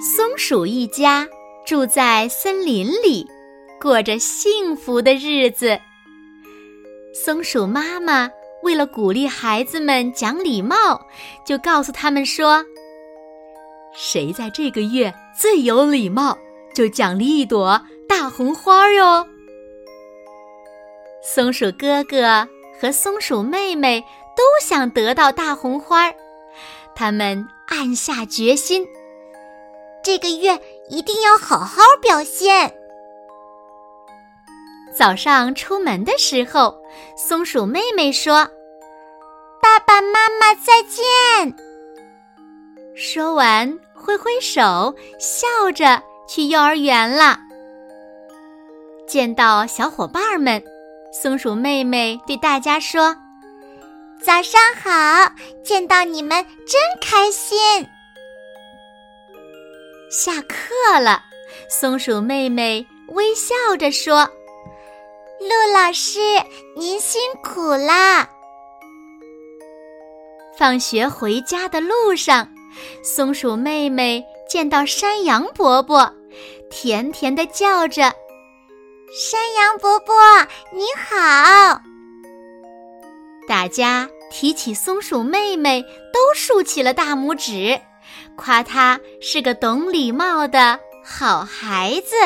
松鼠一家。住在森林里，过着幸福的日子。松鼠妈妈为了鼓励孩子们讲礼貌，就告诉他们说：“谁在这个月最有礼貌，就奖励一朵大红花哟。”松鼠哥哥和松鼠妹妹都想得到大红花儿，他们暗下决心。这个月一定要好好表现。早上出门的时候，松鼠妹妹说：“爸爸妈妈再见。”说完，挥挥手，笑着去幼儿园了。见到小伙伴们，松鼠妹妹对大家说：“早上好，见到你们真开心。”下课了，松鼠妹妹微笑着说：“陆老师，您辛苦啦。”放学回家的路上，松鼠妹妹见到山羊伯伯，甜甜的叫着：“山羊伯伯，你好！”大家提起松鼠妹妹，都竖起了大拇指。夸他是个懂礼貌的好孩子。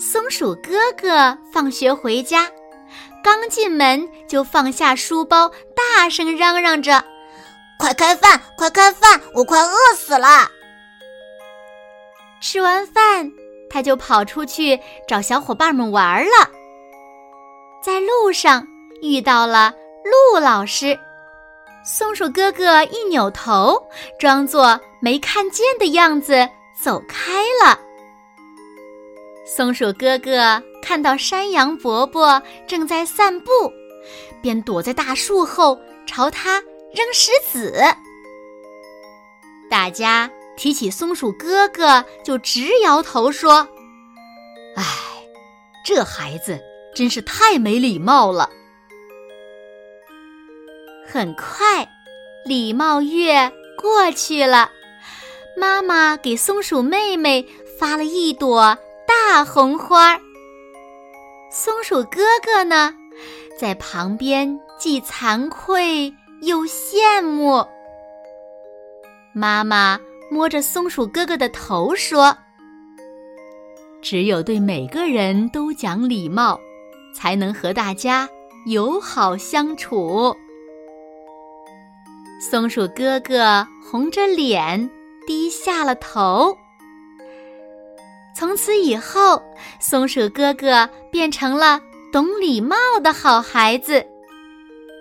松鼠哥哥放学回家，刚进门就放下书包，大声嚷嚷着：“快开饭，快开饭，我快饿死了！”吃完饭，他就跑出去找小伙伴们玩了。在路上遇到了鹿老师。松鼠哥哥一扭头，装作没看见的样子走开了。松鼠哥哥看到山羊伯伯正在散步，便躲在大树后朝他扔石子。大家提起松鼠哥哥，就直摇头说：“哎，这孩子真是太没礼貌了。”很快，礼貌月过去了。妈妈给松鼠妹妹发了一朵大红花。松鼠哥哥呢，在旁边既惭愧又羡慕。妈妈摸着松鼠哥哥的头说：“只有对每个人都讲礼貌，才能和大家友好相处。”松鼠哥哥红着脸，低下了头。从此以后，松鼠哥哥变成了懂礼貌的好孩子。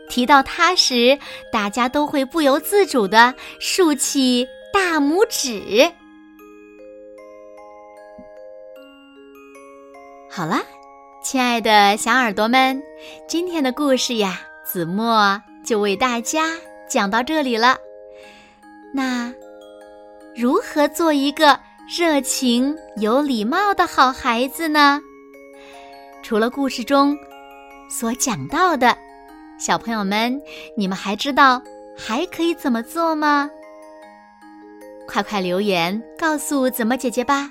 提到他时，大家都会不由自主的竖起大拇指。好了，亲爱的小耳朵们，今天的故事呀，子墨就为大家。讲到这里了，那如何做一个热情有礼貌的好孩子呢？除了故事中所讲到的，小朋友们，你们还知道还可以怎么做吗？快快留言告诉子墨姐姐吧，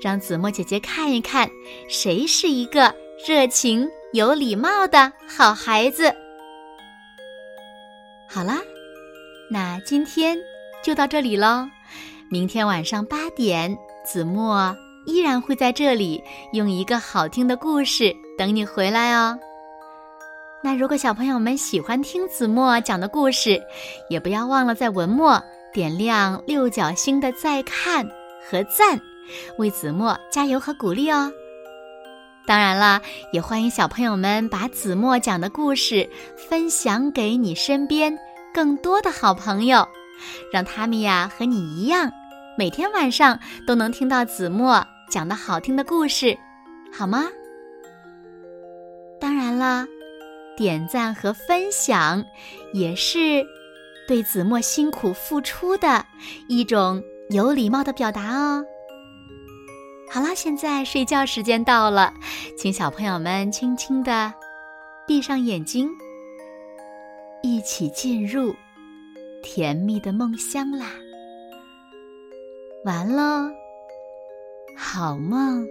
让子墨姐姐看一看谁是一个热情有礼貌的好孩子。好啦，那今天就到这里喽。明天晚上八点，子墨依然会在这里用一个好听的故事等你回来哦。那如果小朋友们喜欢听子墨讲的故事，也不要忘了在文末点亮六角星的再看和赞，为子墨加油和鼓励哦。当然了，也欢迎小朋友们把子墨讲的故事分享给你身边更多的好朋友，让他们呀和你一样，每天晚上都能听到子墨讲的好听的故事，好吗？当然了，点赞和分享也是对子墨辛苦付出的一种有礼貌的表达哦。好啦，现在睡觉时间到了，请小朋友们轻轻的闭上眼睛，一起进入甜蜜的梦乡啦！完喽，好梦。